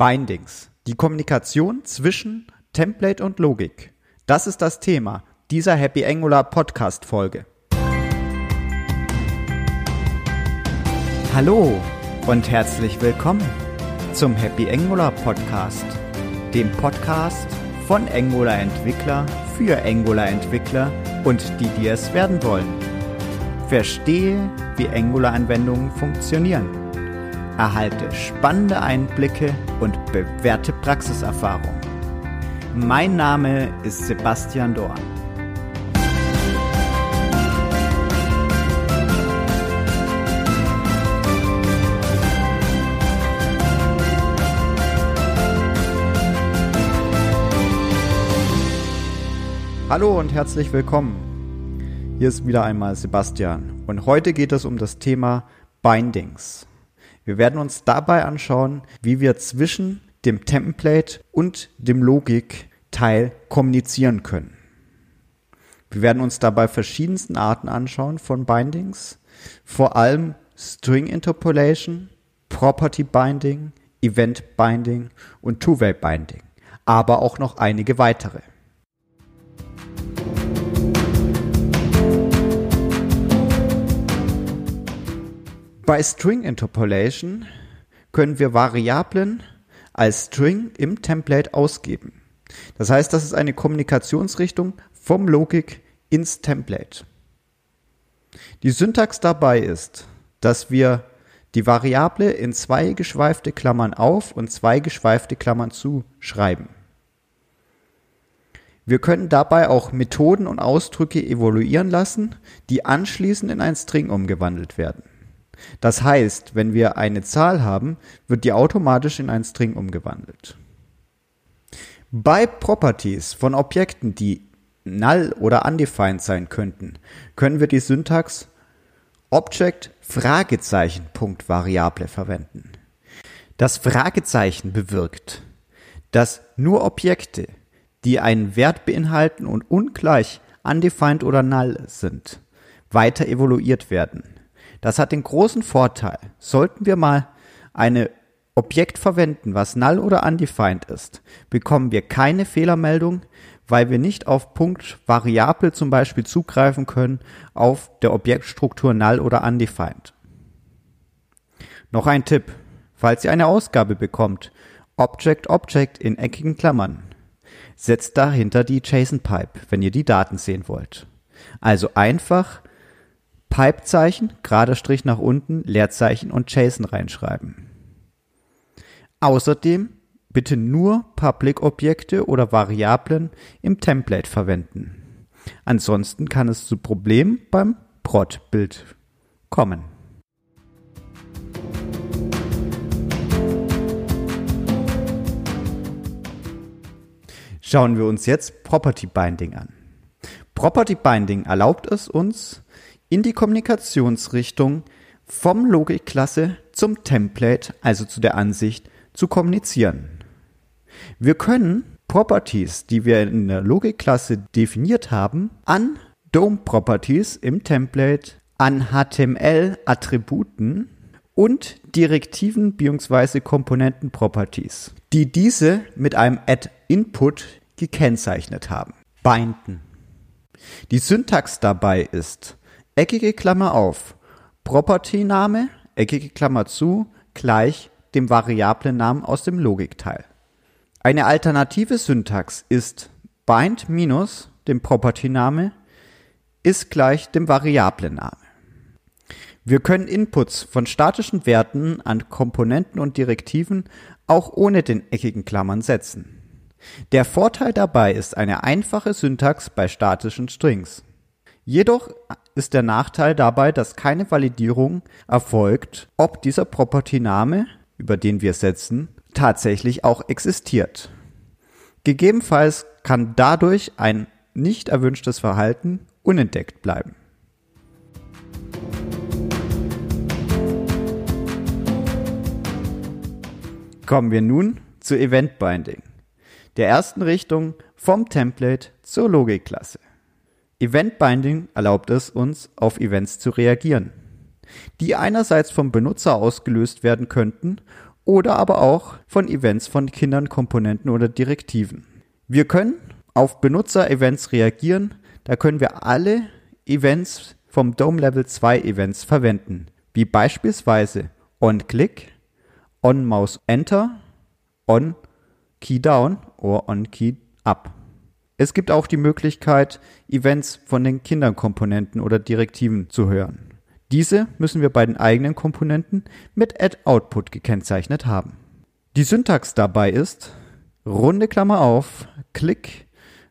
Bindings. Die Kommunikation zwischen Template und Logik. Das ist das Thema dieser Happy Angular Podcast Folge. Hallo und herzlich willkommen zum Happy Angular Podcast, dem Podcast von Angular Entwickler für Angular Entwickler und die, die es werden wollen. Verstehe, wie Angular Anwendungen funktionieren erhalte spannende Einblicke und bewährte Praxiserfahrung. Mein Name ist Sebastian Dorn. Hallo und herzlich willkommen. Hier ist wieder einmal Sebastian und heute geht es um das Thema Bindings. Wir werden uns dabei anschauen, wie wir zwischen dem Template und dem Logikteil kommunizieren können. Wir werden uns dabei verschiedensten Arten anschauen von Bindings, vor allem String Interpolation, Property Binding, Event Binding und Two-Way Binding, aber auch noch einige weitere. Bei String Interpolation können wir Variablen als String im Template ausgeben. Das heißt, das ist eine Kommunikationsrichtung vom Logik ins Template. Die Syntax dabei ist, dass wir die Variable in zwei geschweifte Klammern auf und zwei geschweifte Klammern zu schreiben. Wir können dabei auch Methoden und Ausdrücke evaluieren lassen, die anschließend in ein String umgewandelt werden. Das heißt, wenn wir eine Zahl haben, wird die automatisch in einen String umgewandelt. Bei Properties von Objekten, die null oder undefined sein könnten, können wir die Syntax Object Fragezeichen Punkt Variable verwenden. Das Fragezeichen bewirkt, dass nur Objekte, die einen Wert beinhalten und ungleich undefined oder null sind, weiter evaluiert werden. Das hat den großen Vorteil, sollten wir mal eine Objekt verwenden, was null oder undefined ist, bekommen wir keine Fehlermeldung, weil wir nicht auf Punkt Variable zum Beispiel zugreifen können auf der Objektstruktur null oder undefined. Noch ein Tipp, falls ihr eine Ausgabe bekommt, Object Object in eckigen Klammern. Setzt dahinter die JSON-Pipe, wenn ihr die Daten sehen wollt. Also einfach Pipezeichen, gerader Strich nach unten, Leerzeichen und JSON reinschreiben. Außerdem bitte nur Public-Objekte oder Variablen im Template verwenden. Ansonsten kann es zu Problemen beim Prod-Bild kommen. Schauen wir uns jetzt Property Binding an. Property Binding erlaubt es uns, in die Kommunikationsrichtung vom Logikklasse zum Template, also zu der Ansicht, zu kommunizieren. Wir können Properties, die wir in der Logikklasse definiert haben, an DOM Properties im Template, an HTML Attributen und Direktiven bzw. Komponenten Properties, die diese mit einem Add Input gekennzeichnet haben, binden. Die Syntax dabei ist eckige Klammer auf, Property-Name, eckige Klammer zu, gleich dem Variablennamen aus dem Logikteil. Eine alternative Syntax ist bind minus dem Property-Name ist gleich dem Variablenname. Wir können Inputs von statischen Werten an Komponenten und Direktiven auch ohne den eckigen Klammern setzen. Der Vorteil dabei ist eine einfache Syntax bei statischen Strings. Jedoch ist der Nachteil dabei, dass keine Validierung erfolgt, ob dieser Property-Name, über den wir setzen, tatsächlich auch existiert. Gegebenenfalls kann dadurch ein nicht erwünschtes Verhalten unentdeckt bleiben. Kommen wir nun zu Event Binding, der ersten Richtung vom Template zur Logikklasse. Event Binding erlaubt es uns, auf Events zu reagieren, die einerseits vom Benutzer ausgelöst werden könnten oder aber auch von Events von Kindern, Komponenten oder Direktiven. Wir können auf Benutzer-Events reagieren. Da können wir alle Events vom DOM Level 2 Events verwenden, wie beispielsweise on-click, on-mouse-enter, on-key-down oder on-key-up. Es gibt auch die Möglichkeit, Events von den Kindern-Komponenten oder Direktiven zu hören. Diese müssen wir bei den eigenen Komponenten mit add-output gekennzeichnet haben. Die Syntax dabei ist runde Klammer auf, Klick,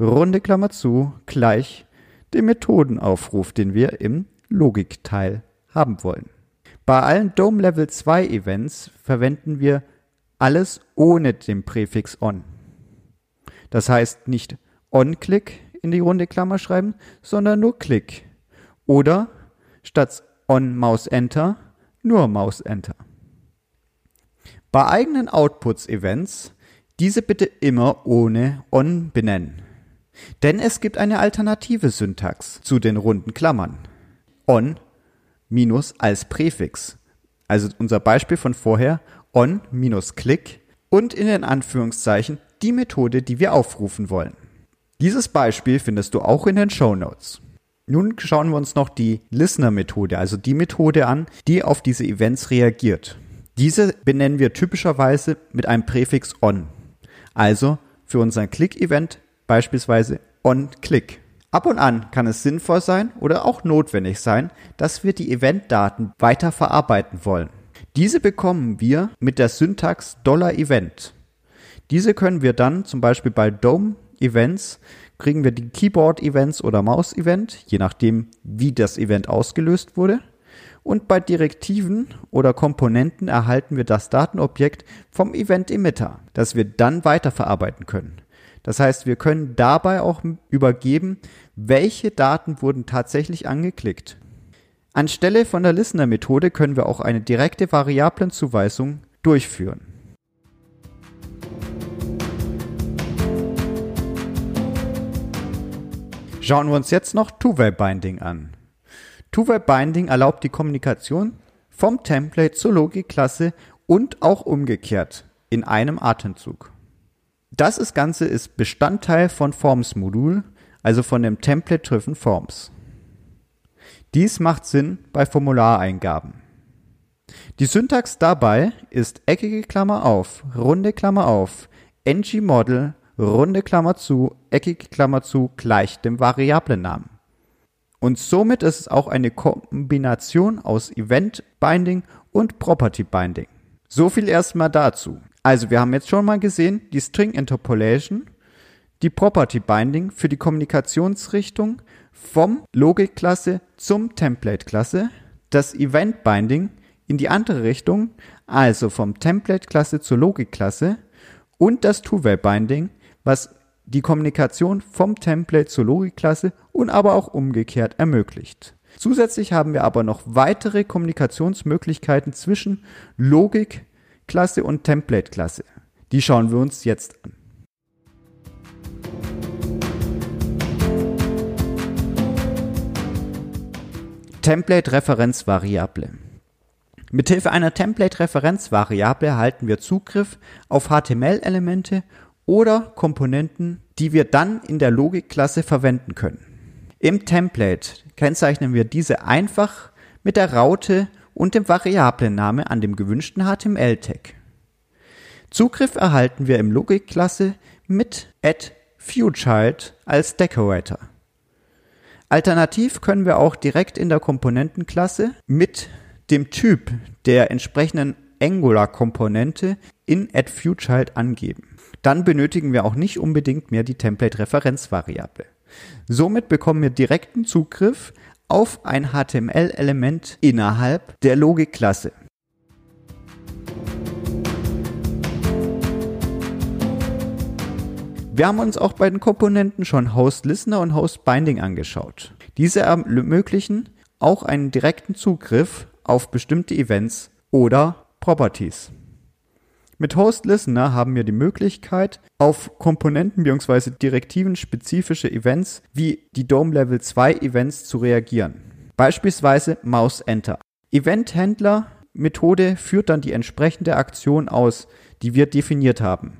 runde Klammer zu, gleich dem Methodenaufruf, den wir im Logikteil haben wollen. Bei allen Dome Level 2 Events verwenden wir alles ohne den Präfix on. Das heißt nicht on-click in die runde Klammer schreiben, sondern nur click. Oder statt on Maus Enter nur Maus Enter. Bei eigenen Outputs-Events diese bitte immer ohne on benennen. Denn es gibt eine alternative Syntax zu den runden Klammern. On minus als Präfix. Also unser Beispiel von vorher on minus click und in den Anführungszeichen die Methode, die wir aufrufen wollen. Dieses Beispiel findest du auch in den Show Notes. Nun schauen wir uns noch die Listener-Methode, also die Methode an, die auf diese Events reagiert. Diese benennen wir typischerweise mit einem Präfix on. Also für unser Click-Event beispielsweise on-Click. Ab und an kann es sinnvoll sein oder auch notwendig sein, dass wir die Eventdaten weiter verarbeiten wollen. Diese bekommen wir mit der Syntax $Event. Diese können wir dann zum Beispiel bei DOM Events kriegen wir die Keyboard-Events oder Maus-Event, je nachdem, wie das Event ausgelöst wurde. Und bei Direktiven oder Komponenten erhalten wir das Datenobjekt vom Event-Emitter, das wir dann weiterverarbeiten können. Das heißt, wir können dabei auch übergeben, welche Daten wurden tatsächlich angeklickt. Anstelle von der Listener-Methode können wir auch eine direkte Variablenzuweisung durchführen. Schauen wir uns jetzt noch Two-Way-Binding an. Two-Way-Binding erlaubt die Kommunikation vom Template zur Logikklasse und auch umgekehrt in einem Atemzug. Das Ganze ist Bestandteil von Forms-Modul, also von dem Template-Driven Forms. Dies macht Sinn bei Formulareingaben. Die Syntax dabei ist eckige Klammer auf, runde Klammer auf, ng-Model runde Klammer zu, eckige Klammer zu, gleich dem Variablennamen. Und somit ist es auch eine Kombination aus Event Binding und Property Binding. So viel erstmal dazu. Also wir haben jetzt schon mal gesehen, die String Interpolation, die Property Binding für die Kommunikationsrichtung vom Logikklasse zum Template-Klasse, das Event Binding in die andere Richtung, also vom Template-Klasse zur Logikklasse und das Two-Way-Binding was die Kommunikation vom Template zur Logikklasse und aber auch umgekehrt ermöglicht. Zusätzlich haben wir aber noch weitere Kommunikationsmöglichkeiten zwischen Logikklasse und Template-Klasse. Die schauen wir uns jetzt an. Template-Referenzvariable. Mithilfe einer Template-Referenzvariable erhalten wir Zugriff auf HTML-Elemente oder Komponenten, die wir dann in der Logikklasse verwenden können. Im Template kennzeichnen wir diese einfach mit der Raute und dem Variablenname an dem gewünschten HTML-Tag. Zugriff erhalten wir im Logikklasse mit add als Decorator. Alternativ können wir auch direkt in der Komponentenklasse mit dem Typ der entsprechenden Angular-Komponente in add angeben dann benötigen wir auch nicht unbedingt mehr die Template-Referenzvariable. Somit bekommen wir direkten Zugriff auf ein HTML-Element innerhalb der Logikklasse. Wir haben uns auch bei den Komponenten schon Host Listener und Host Binding angeschaut. Diese ermöglichen auch einen direkten Zugriff auf bestimmte Events oder Properties. Mit Host Listener haben wir die Möglichkeit, auf Komponenten bzw. Direktiven spezifische Events wie die Dome Level 2 Events zu reagieren. Beispielsweise Mouse Enter. Event-Händler Methode führt dann die entsprechende Aktion aus, die wir definiert haben.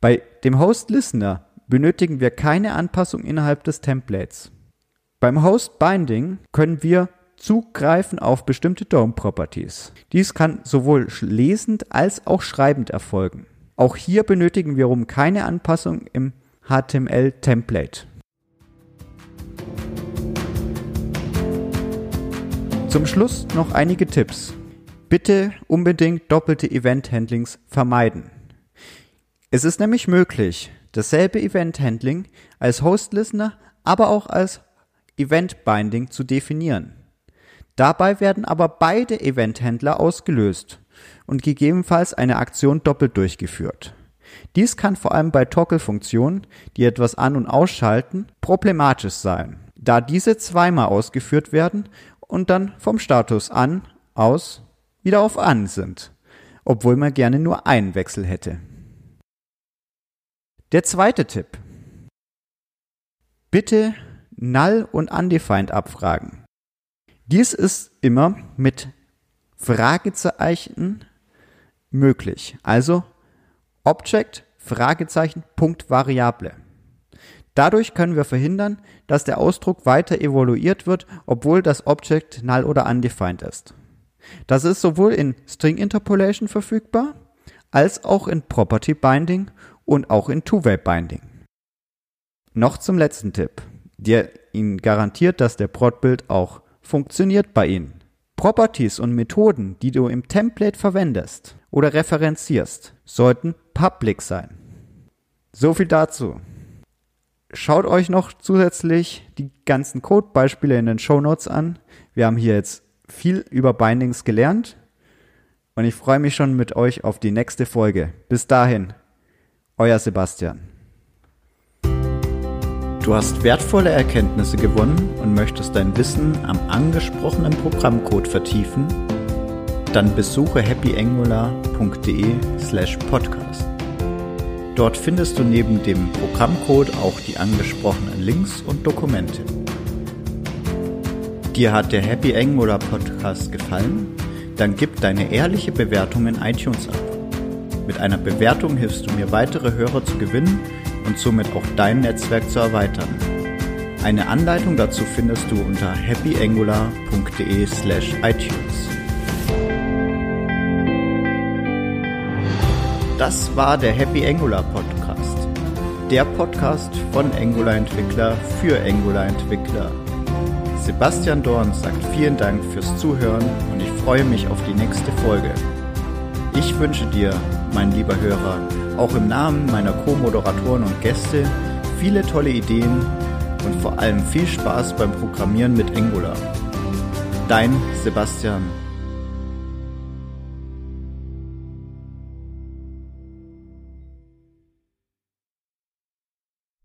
Bei dem Host Listener benötigen wir keine Anpassung innerhalb des Templates. Beim Host Binding können wir zugreifen auf bestimmte DOM Properties. Dies kann sowohl lesend als auch schreibend erfolgen. Auch hier benötigen wir um keine Anpassung im HTML Template. Zum Schluss noch einige Tipps. Bitte unbedingt doppelte Event-Handlings vermeiden. Es ist nämlich möglich, dasselbe Event-Handling als Host-Listener, aber auch als Event-Binding zu definieren. Dabei werden aber beide Event-Händler ausgelöst und gegebenenfalls eine Aktion doppelt durchgeführt. Dies kann vor allem bei Toggle-Funktionen, die etwas an- und ausschalten, problematisch sein, da diese zweimal ausgeführt werden und dann vom Status an, aus, wieder auf an sind, obwohl man gerne nur einen Wechsel hätte. Der zweite Tipp. Bitte null und undefined abfragen. Dies ist immer mit Fragezeichen möglich. Also Object, Fragezeichen, Punkt, Variable. Dadurch können wir verhindern, dass der Ausdruck weiter evaluiert wird, obwohl das Object null oder undefined ist. Das ist sowohl in String Interpolation verfügbar, als auch in Property Binding und auch in Two-Way Binding. Noch zum letzten Tipp, der Ihnen garantiert, dass der Prot-Build auch funktioniert bei Ihnen. Properties und Methoden, die du im Template verwendest oder referenzierst, sollten public sein. So viel dazu. Schaut euch noch zusätzlich die ganzen Codebeispiele in den Show Notes an. Wir haben hier jetzt viel über Bindings gelernt und ich freue mich schon mit euch auf die nächste Folge. Bis dahin, euer Sebastian. Du hast wertvolle Erkenntnisse gewonnen und möchtest dein Wissen am angesprochenen Programmcode vertiefen? Dann besuche happyangular.de slash podcast. Dort findest du neben dem Programmcode auch die angesprochenen Links und Dokumente. Dir hat der Happy Angular Podcast gefallen? Dann gib deine ehrliche Bewertung in iTunes ab. Mit einer Bewertung hilfst du mir weitere Hörer zu gewinnen und somit auch dein Netzwerk zu erweitern. Eine Anleitung dazu findest du unter happyangular.de slash iTunes. Das war der Happy Angular Podcast. Der Podcast von Angular Entwickler für Angular Entwickler. Sebastian Dorn sagt vielen Dank fürs Zuhören und ich freue mich auf die nächste Folge. Ich wünsche dir, mein lieber Hörer, auch im Namen meiner Co-Moderatoren und Gäste viele tolle Ideen und vor allem viel Spaß beim Programmieren mit Angular. Dein Sebastian